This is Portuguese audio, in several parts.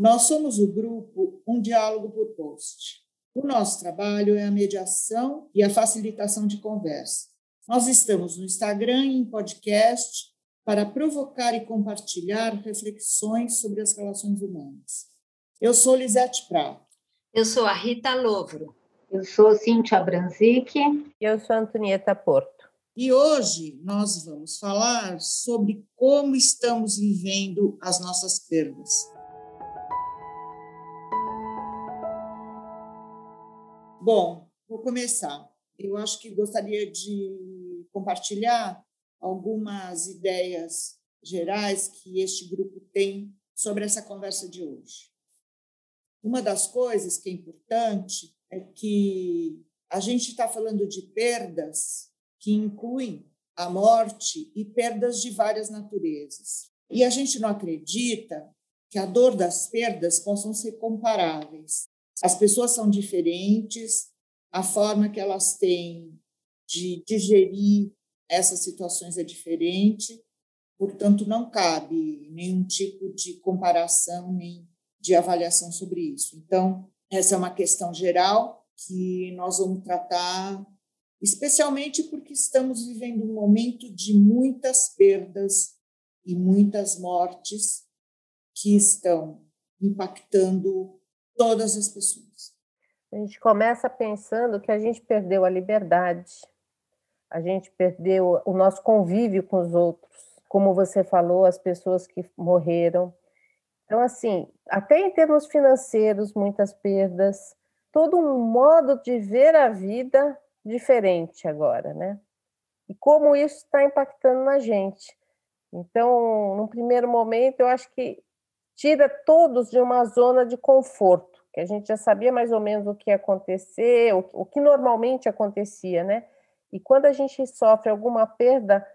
Nós somos o grupo Um Diálogo por Post. O nosso trabalho é a mediação e a facilitação de conversa. Nós estamos no Instagram e em podcast para provocar e compartilhar reflexões sobre as relações humanas. Eu sou Lisete Prato. Eu sou a Rita Lovro. Eu sou Cíntia Branzic. E eu sou Antonieta Porto. E hoje nós vamos falar sobre como estamos vivendo as nossas perdas. Bom, vou começar. Eu acho que gostaria de compartilhar algumas ideias gerais que este grupo tem sobre essa conversa de hoje. Uma das coisas que é importante é que a gente está falando de perdas que incluem a morte e perdas de várias naturezas. E a gente não acredita que a dor das perdas possam ser comparáveis. As pessoas são diferentes, a forma que elas têm de digerir essas situações é diferente, portanto, não cabe nenhum tipo de comparação nem de avaliação sobre isso. Então, essa é uma questão geral que nós vamos tratar, especialmente porque estamos vivendo um momento de muitas perdas e muitas mortes que estão impactando todas as pessoas. A gente começa pensando que a gente perdeu a liberdade, a gente perdeu o nosso convívio com os outros, como você falou, as pessoas que morreram. Então, assim, até em termos financeiros, muitas perdas, todo um modo de ver a vida diferente agora, né? E como isso está impactando na gente. Então, no primeiro momento, eu acho que tira todos de uma zona de conforto que a gente já sabia mais ou menos o que ia acontecer, o, o que normalmente acontecia, né? E quando a gente sofre alguma perda,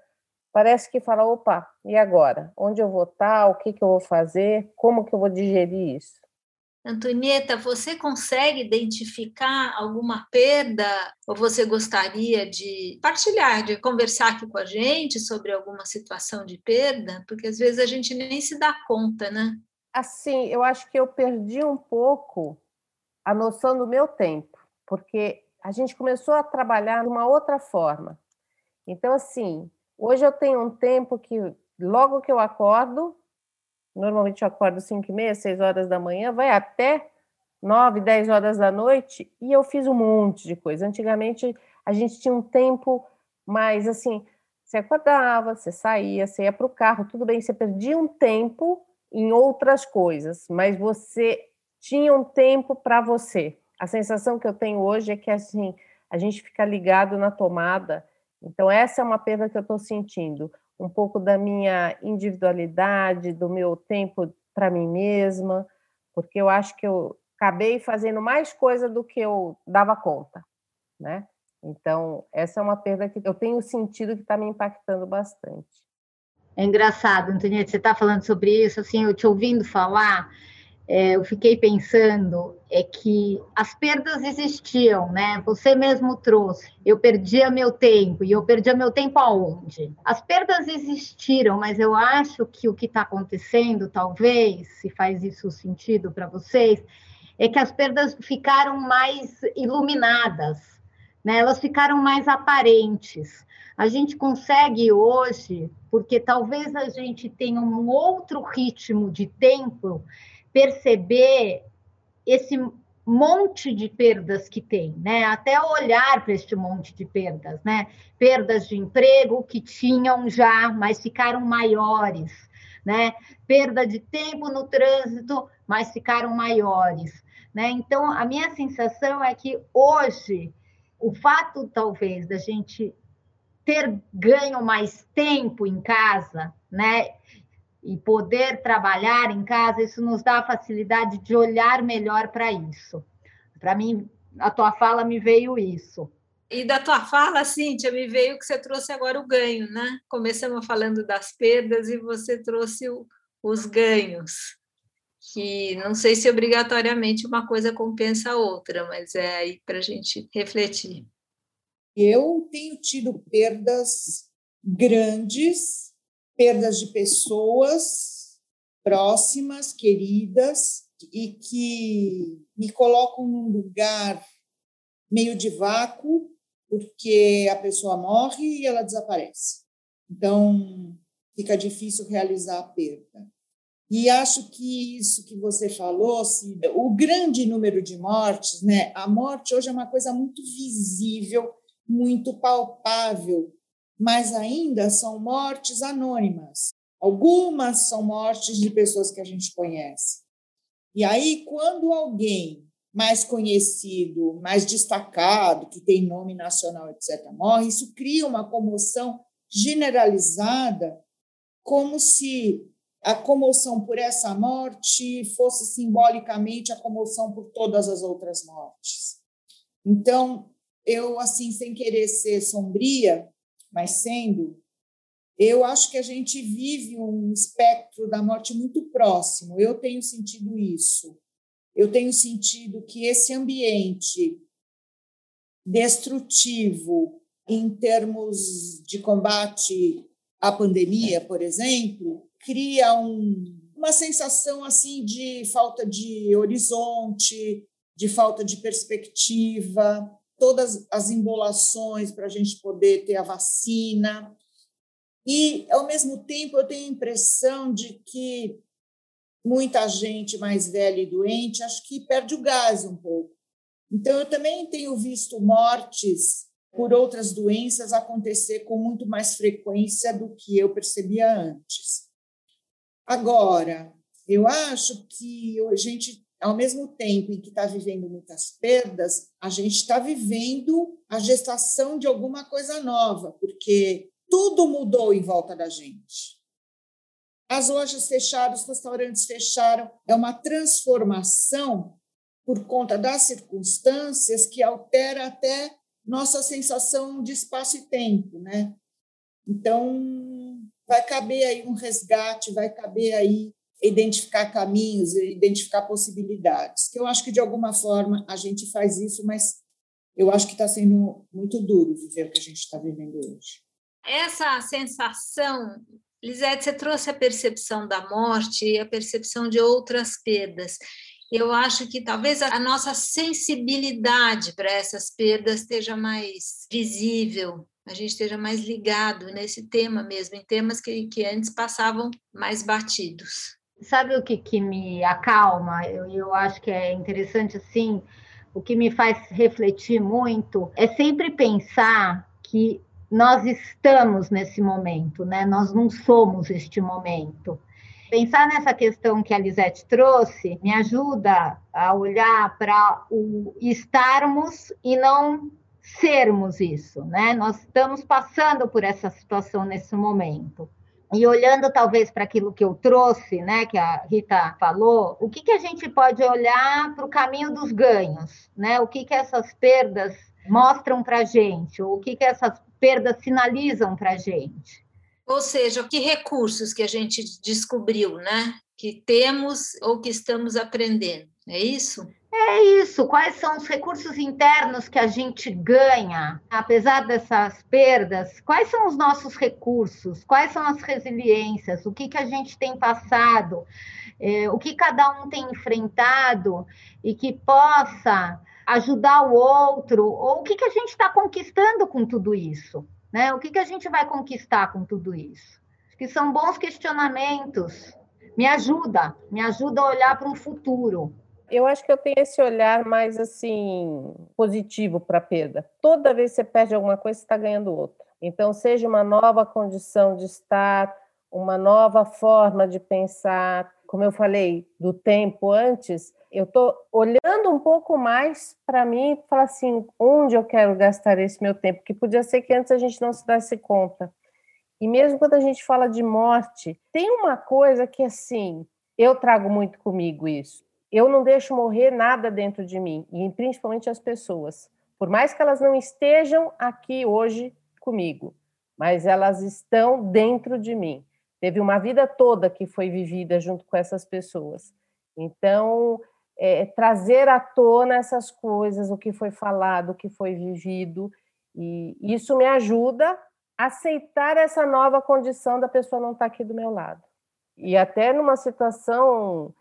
parece que fala, opa, e agora? Onde eu vou estar? O que, que eu vou fazer? Como que eu vou digerir isso? Antonieta, você consegue identificar alguma perda ou você gostaria de partilhar, de conversar aqui com a gente sobre alguma situação de perda? Porque às vezes a gente nem se dá conta, né? Assim, eu acho que eu perdi um pouco a noção do meu tempo, porque a gente começou a trabalhar de uma outra forma. Então, assim, hoje eu tenho um tempo que logo que eu acordo, normalmente eu acordo 5 e meia, 6 horas da manhã, vai até 9, 10 horas da noite, e eu fiz um monte de coisa. Antigamente, a gente tinha um tempo mais assim, você acordava, você saía, você ia para o carro, tudo bem, você perdia um tempo em outras coisas, mas você tinha um tempo para você. A sensação que eu tenho hoje é que assim a gente fica ligado na tomada. Então essa é uma perda que eu estou sentindo, um pouco da minha individualidade, do meu tempo para mim mesma, porque eu acho que eu acabei fazendo mais coisa do que eu dava conta, né? Então essa é uma perda que eu tenho sentido que está me impactando bastante. É engraçado, Antonieta, você está falando sobre isso, assim, eu te ouvindo falar, é, eu fiquei pensando é que as perdas existiam, né? Você mesmo trouxe. Eu perdia meu tempo e eu perdia meu tempo aonde? As perdas existiram, mas eu acho que o que está acontecendo, talvez, se faz isso sentido para vocês, é que as perdas ficaram mais iluminadas, né? Elas ficaram mais aparentes a gente consegue hoje, porque talvez a gente tenha um outro ritmo de tempo, perceber esse monte de perdas que tem, né? Até olhar para este monte de perdas, né? Perdas de emprego que tinham já, mas ficaram maiores, né? Perda de tempo no trânsito, mas ficaram maiores, né? Então, a minha sensação é que hoje o fato talvez da gente ter ganho mais tempo em casa, né? E poder trabalhar em casa, isso nos dá a facilidade de olhar melhor para isso. Para mim, a tua fala me veio isso. E da tua fala, Cíntia, me veio que você trouxe agora o ganho, né? Começamos falando das perdas e você trouxe o, os ganhos, que não sei se obrigatoriamente uma coisa compensa a outra, mas é aí para a gente refletir. Eu tenho tido perdas grandes, perdas de pessoas próximas, queridas, e que me colocam num lugar meio de vácuo, porque a pessoa morre e ela desaparece. Então, fica difícil realizar a perda. E acho que isso que você falou, Cida, o grande número de mortes, né? A morte hoje é uma coisa muito visível, muito palpável, mas ainda são mortes anônimas. Algumas são mortes de pessoas que a gente conhece. E aí, quando alguém mais conhecido, mais destacado, que tem nome nacional, etc., morre, isso cria uma comoção generalizada, como se a comoção por essa morte fosse simbolicamente a comoção por todas as outras mortes. Então, eu, assim, sem querer ser sombria, mas sendo, eu acho que a gente vive um espectro da morte muito próximo. Eu tenho sentido isso. Eu tenho sentido que esse ambiente destrutivo em termos de combate à pandemia, por exemplo, cria um, uma sensação assim de falta de horizonte, de falta de perspectiva, todas as embolações para a gente poder ter a vacina. E, ao mesmo tempo, eu tenho a impressão de que muita gente mais velha e doente acho que perde o gás um pouco. Então, eu também tenho visto mortes por outras doenças acontecer com muito mais frequência do que eu percebia antes. Agora, eu acho que a gente, ao mesmo tempo em que está vivendo muitas perdas, a gente está vivendo a gestação de alguma coisa nova, porque tudo mudou em volta da gente. As lojas fecharam, os restaurantes fecharam, é uma transformação por conta das circunstâncias que altera até nossa sensação de espaço e tempo, né? Então, vai caber aí um resgate, vai caber aí identificar caminhos, identificar possibilidades. Que eu acho que de alguma forma a gente faz isso, mas eu acho que está sendo muito duro viver o que a gente está vivendo hoje. Essa sensação, Lisete, você trouxe a percepção da morte e a percepção de outras perdas. Eu acho que talvez a nossa sensibilidade para essas perdas esteja mais visível a gente esteja mais ligado nesse tema mesmo, em temas que, que antes passavam mais batidos. Sabe o que, que me acalma? Eu, eu acho que é interessante assim. O que me faz refletir muito é sempre pensar que nós estamos nesse momento, né? Nós não somos este momento. Pensar nessa questão que a Lisete trouxe me ajuda a olhar para o estarmos e não sermos isso, né? Nós estamos passando por essa situação nesse momento. E olhando talvez para aquilo que eu trouxe, né, que a Rita falou, o que, que a gente pode olhar para o caminho dos ganhos, né? O que, que essas perdas mostram para a gente, o que, que essas perdas sinalizam para a gente. Ou seja, que recursos que a gente descobriu, né? Que temos ou que estamos aprendendo, é isso? É isso. Quais são os recursos internos que a gente ganha, apesar dessas perdas? Quais são os nossos recursos? Quais são as resiliências? O que, que a gente tem passado? É, o que cada um tem enfrentado e que possa ajudar o outro? Ou o que, que a gente está conquistando com tudo isso? Né? O que, que a gente vai conquistar com tudo isso? Que são bons questionamentos. Me ajuda, me ajuda a olhar para um futuro. Eu acho que eu tenho esse olhar mais assim positivo para a perda. Toda vez que você perde alguma coisa, você está ganhando outra. Então, seja uma nova condição de estar, uma nova forma de pensar. Como eu falei do tempo antes, eu estou olhando um pouco mais para mim e falar assim, onde eu quero gastar esse meu tempo? Que podia ser que antes a gente não se desse conta. E mesmo quando a gente fala de morte, tem uma coisa que assim, eu trago muito comigo isso eu não deixo morrer nada dentro de mim, e principalmente as pessoas. Por mais que elas não estejam aqui hoje comigo, mas elas estão dentro de mim. Teve uma vida toda que foi vivida junto com essas pessoas. Então, é, trazer à tona essas coisas, o que foi falado, o que foi vivido, e isso me ajuda a aceitar essa nova condição da pessoa não estar aqui do meu lado. E até numa situação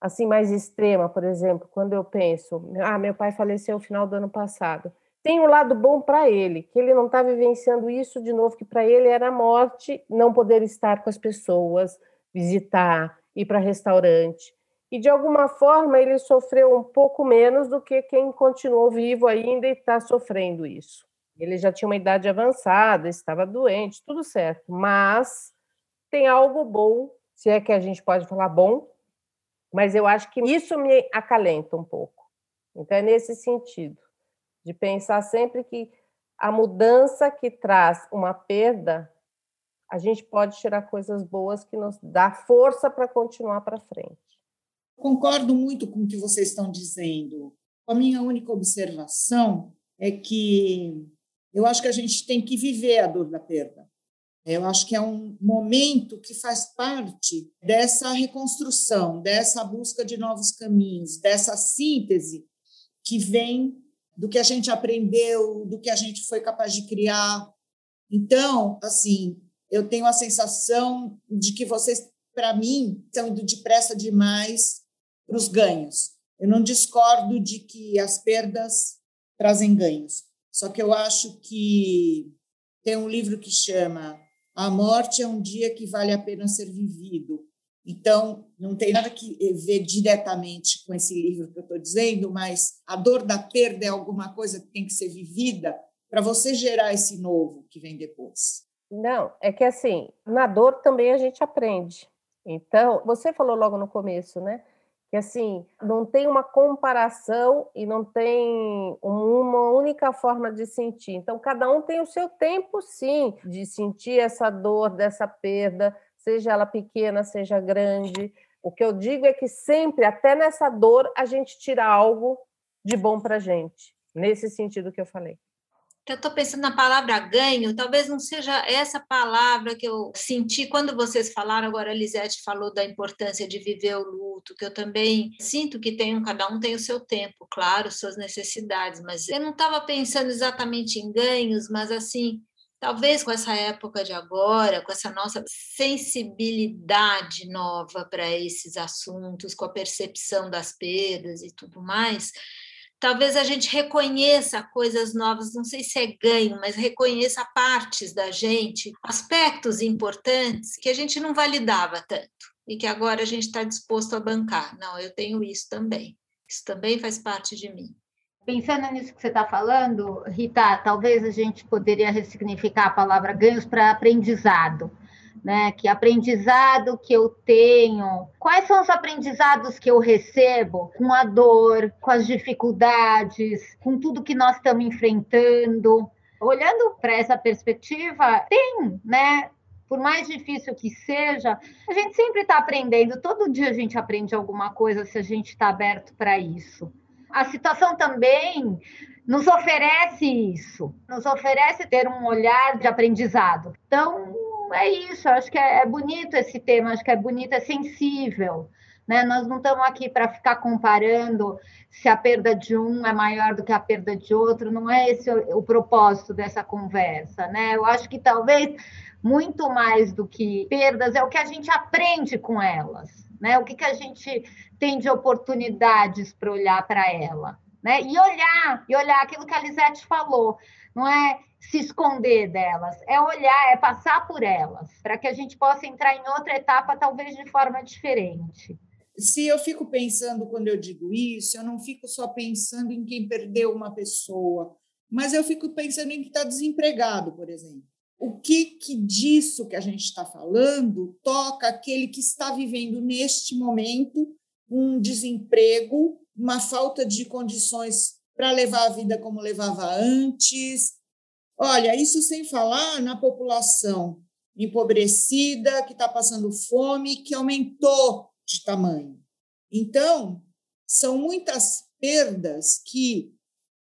assim mais extrema, por exemplo, quando eu penso, ah, meu pai faleceu no final do ano passado. Tem um lado bom para ele, que ele não está vivenciando isso de novo, que para ele era a morte, não poder estar com as pessoas, visitar, ir para restaurante. E de alguma forma ele sofreu um pouco menos do que quem continuou vivo ainda e está sofrendo isso. Ele já tinha uma idade avançada, estava doente, tudo certo, mas tem algo bom, se é que a gente pode falar bom, mas eu acho que isso me acalenta um pouco. Então, é nesse sentido, de pensar sempre que a mudança que traz uma perda, a gente pode tirar coisas boas que nos dá força para continuar para frente. Concordo muito com o que vocês estão dizendo. A minha única observação é que eu acho que a gente tem que viver a dor da perda. Eu acho que é um momento que faz parte dessa reconstrução, dessa busca de novos caminhos, dessa síntese que vem do que a gente aprendeu, do que a gente foi capaz de criar. Então, assim, eu tenho a sensação de que vocês, para mim, estão indo depressa demais para os ganhos. Eu não discordo de que as perdas trazem ganhos, só que eu acho que tem um livro que chama A Morte é um Dia que Vale a Pena Ser Vivido. Então, não tem nada que ver diretamente com esse livro que eu estou dizendo, mas a dor da perda é alguma coisa que tem que ser vivida para você gerar esse novo que vem depois. Não, é que assim, na dor também a gente aprende. Então, você falou logo no começo, né? Que assim não tem uma comparação e não tem uma única forma de sentir. Então cada um tem o seu tempo, sim, de sentir essa dor dessa perda, seja ela pequena, seja grande. O que eu digo é que sempre, até nessa dor, a gente tira algo de bom para gente. Nesse sentido que eu falei eu estou pensando na palavra ganho, talvez não seja essa palavra que eu senti quando vocês falaram, agora a Lisete falou da importância de viver o luto, que eu também sinto que tem, cada um tem o seu tempo, claro, suas necessidades, mas eu não estava pensando exatamente em ganhos, mas assim, talvez com essa época de agora, com essa nossa sensibilidade nova para esses assuntos, com a percepção das perdas e tudo mais, talvez a gente reconheça coisas novas, não sei se é ganho, mas reconheça partes da gente, aspectos importantes que a gente não validava tanto e que agora a gente está disposto a bancar. Não, eu tenho isso também. Isso também faz parte de mim. Pensando nisso que você está falando, Rita, talvez a gente poderia ressignificar a palavra ganhos para aprendizado né? Que aprendizado que eu tenho, quais são os aprendizados que eu recebo com a dor, com as dificuldades, com tudo que nós estamos enfrentando. Olhando para essa perspectiva, tem, né? Por mais difícil que seja, a gente sempre está aprendendo. Todo dia a gente aprende alguma coisa se a gente está aberto para isso. A situação também nos oferece isso, nos oferece ter um olhar de aprendizado. Então, é isso, acho que é, é bonito esse tema, acho que é bonito, é sensível. Né? Nós não estamos aqui para ficar comparando se a perda de um é maior do que a perda de outro, não é esse o, o propósito dessa conversa. Né? Eu acho que talvez muito mais do que perdas é o que a gente aprende com elas, né? o que, que a gente tem de oportunidades para olhar para ela. Né? E olhar, e olhar aquilo que a Lisete falou, não é se esconder delas, é olhar, é passar por elas, para que a gente possa entrar em outra etapa, talvez de forma diferente. Se eu fico pensando quando eu digo isso, eu não fico só pensando em quem perdeu uma pessoa, mas eu fico pensando em quem está desempregado, por exemplo. O que, que disso que a gente está falando toca aquele que está vivendo neste momento um desemprego, uma falta de condições para levar a vida como levava antes, Olha, isso sem falar na população empobrecida, que está passando fome, que aumentou de tamanho. Então, são muitas perdas que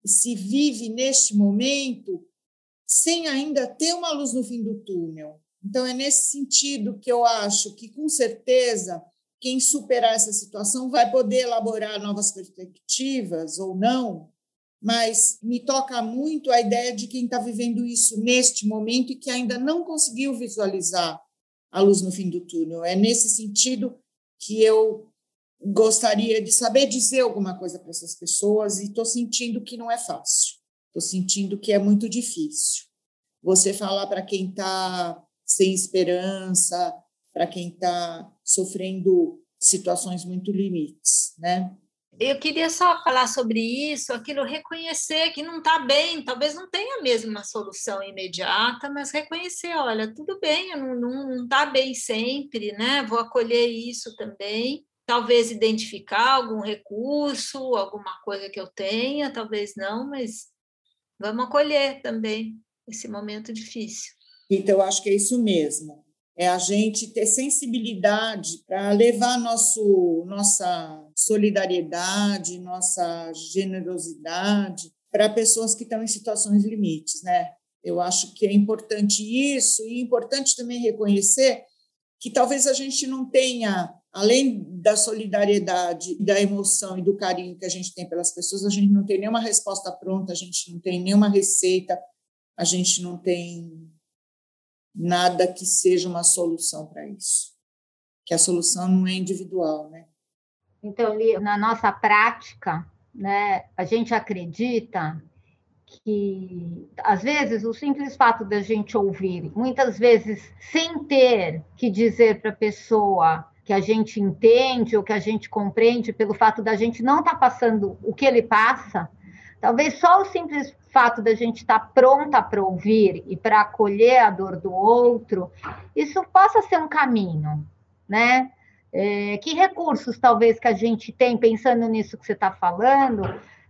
se vive neste momento sem ainda ter uma luz no fim do túnel. Então, é nesse sentido que eu acho que, com certeza, quem superar essa situação vai poder elaborar novas perspectivas ou não, mas me toca muito a ideia de quem está vivendo isso neste momento e que ainda não conseguiu visualizar a luz no fim do túnel. É nesse sentido que eu gostaria de saber dizer alguma coisa para essas pessoas e estou sentindo que não é fácil. Estou sentindo que é muito difícil. Você falar para quem está sem esperança, para quem está sofrendo situações muito limites, né? Eu queria só falar sobre isso, aquilo, reconhecer que não está bem, talvez não tenha mesmo uma solução imediata, mas reconhecer, olha, tudo bem, não está bem sempre, né? Vou acolher isso também, talvez identificar algum recurso, alguma coisa que eu tenha, talvez não, mas vamos acolher também esse momento difícil. Então, eu acho que é isso mesmo é a gente ter sensibilidade para levar nosso, nossa solidariedade, nossa generosidade para pessoas que estão em situações limites, né? Eu acho que é importante isso e é importante também reconhecer que talvez a gente não tenha, além da solidariedade, da emoção e do carinho que a gente tem pelas pessoas, a gente não tem nenhuma resposta pronta, a gente não tem nenhuma receita, a gente não tem nada que seja uma solução para isso. Que a solução não é individual, né? Então, na nossa prática, né, a gente acredita que, às vezes, o simples fato da gente ouvir, muitas vezes sem ter que dizer para a pessoa que a gente entende ou que a gente compreende, pelo fato da gente não estar tá passando o que ele passa, talvez só o simples fato da gente estar tá pronta para ouvir e para acolher a dor do outro, isso possa ser um caminho, né? É, que recursos talvez que a gente tem, pensando nisso que você está falando,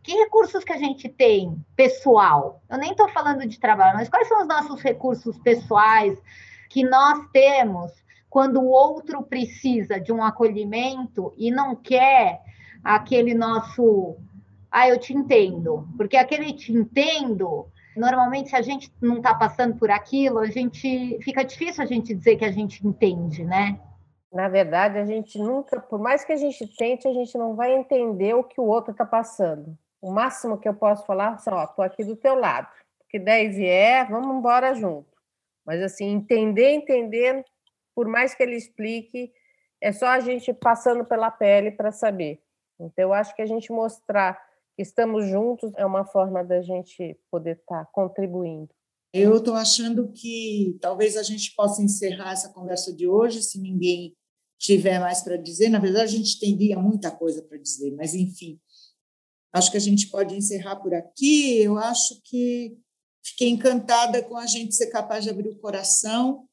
que recursos que a gente tem pessoal? Eu nem estou falando de trabalho, mas quais são os nossos recursos pessoais que nós temos quando o outro precisa de um acolhimento e não quer aquele nosso ah, eu te entendo. Porque aquele te entendo, normalmente, se a gente não está passando por aquilo, a gente fica difícil a gente dizer que a gente entende, né? Na verdade, a gente nunca, por mais que a gente tente, a gente não vai entender o que o outro está passando. O máximo que eu posso falar é, ó, tô aqui do teu lado. Que daí vier, vamos embora junto. Mas assim, entender, entender, por mais que ele explique, é só a gente passando pela pele para saber. Então, eu acho que a gente mostrar estamos juntos é uma forma da gente poder estar tá contribuindo. Eu estou achando que talvez a gente possa encerrar essa conversa de hoje, se ninguém tiver mais para dizer. Na verdade, a gente teria muita coisa para dizer, mas enfim, acho que a gente pode encerrar por aqui. Eu acho que fiquei encantada com a gente ser capaz de abrir o coração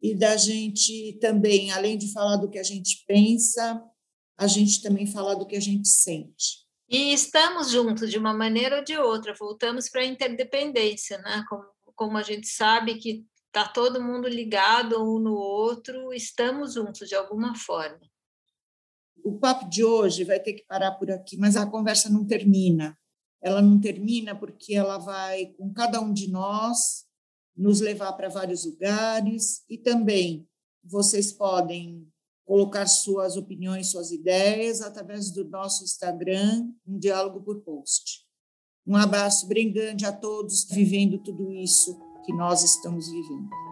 e da gente também, além de falar do que a gente pensa, a gente também falar do que a gente sente. E estamos juntos de uma maneira ou de outra, voltamos para a interdependência, né? Como, como a gente sabe que está todo mundo ligado um no outro, estamos juntos de alguma forma. O papo de hoje vai ter que parar por aqui, mas a conversa não termina. Ela não termina porque ela vai, com cada um de nós, nos levar para vários lugares e também vocês podem colocar suas opiniões, suas ideias através do nosso Instagram, um diálogo por post. Um abraço bem grande a todos vivendo tudo isso que nós estamos vivendo.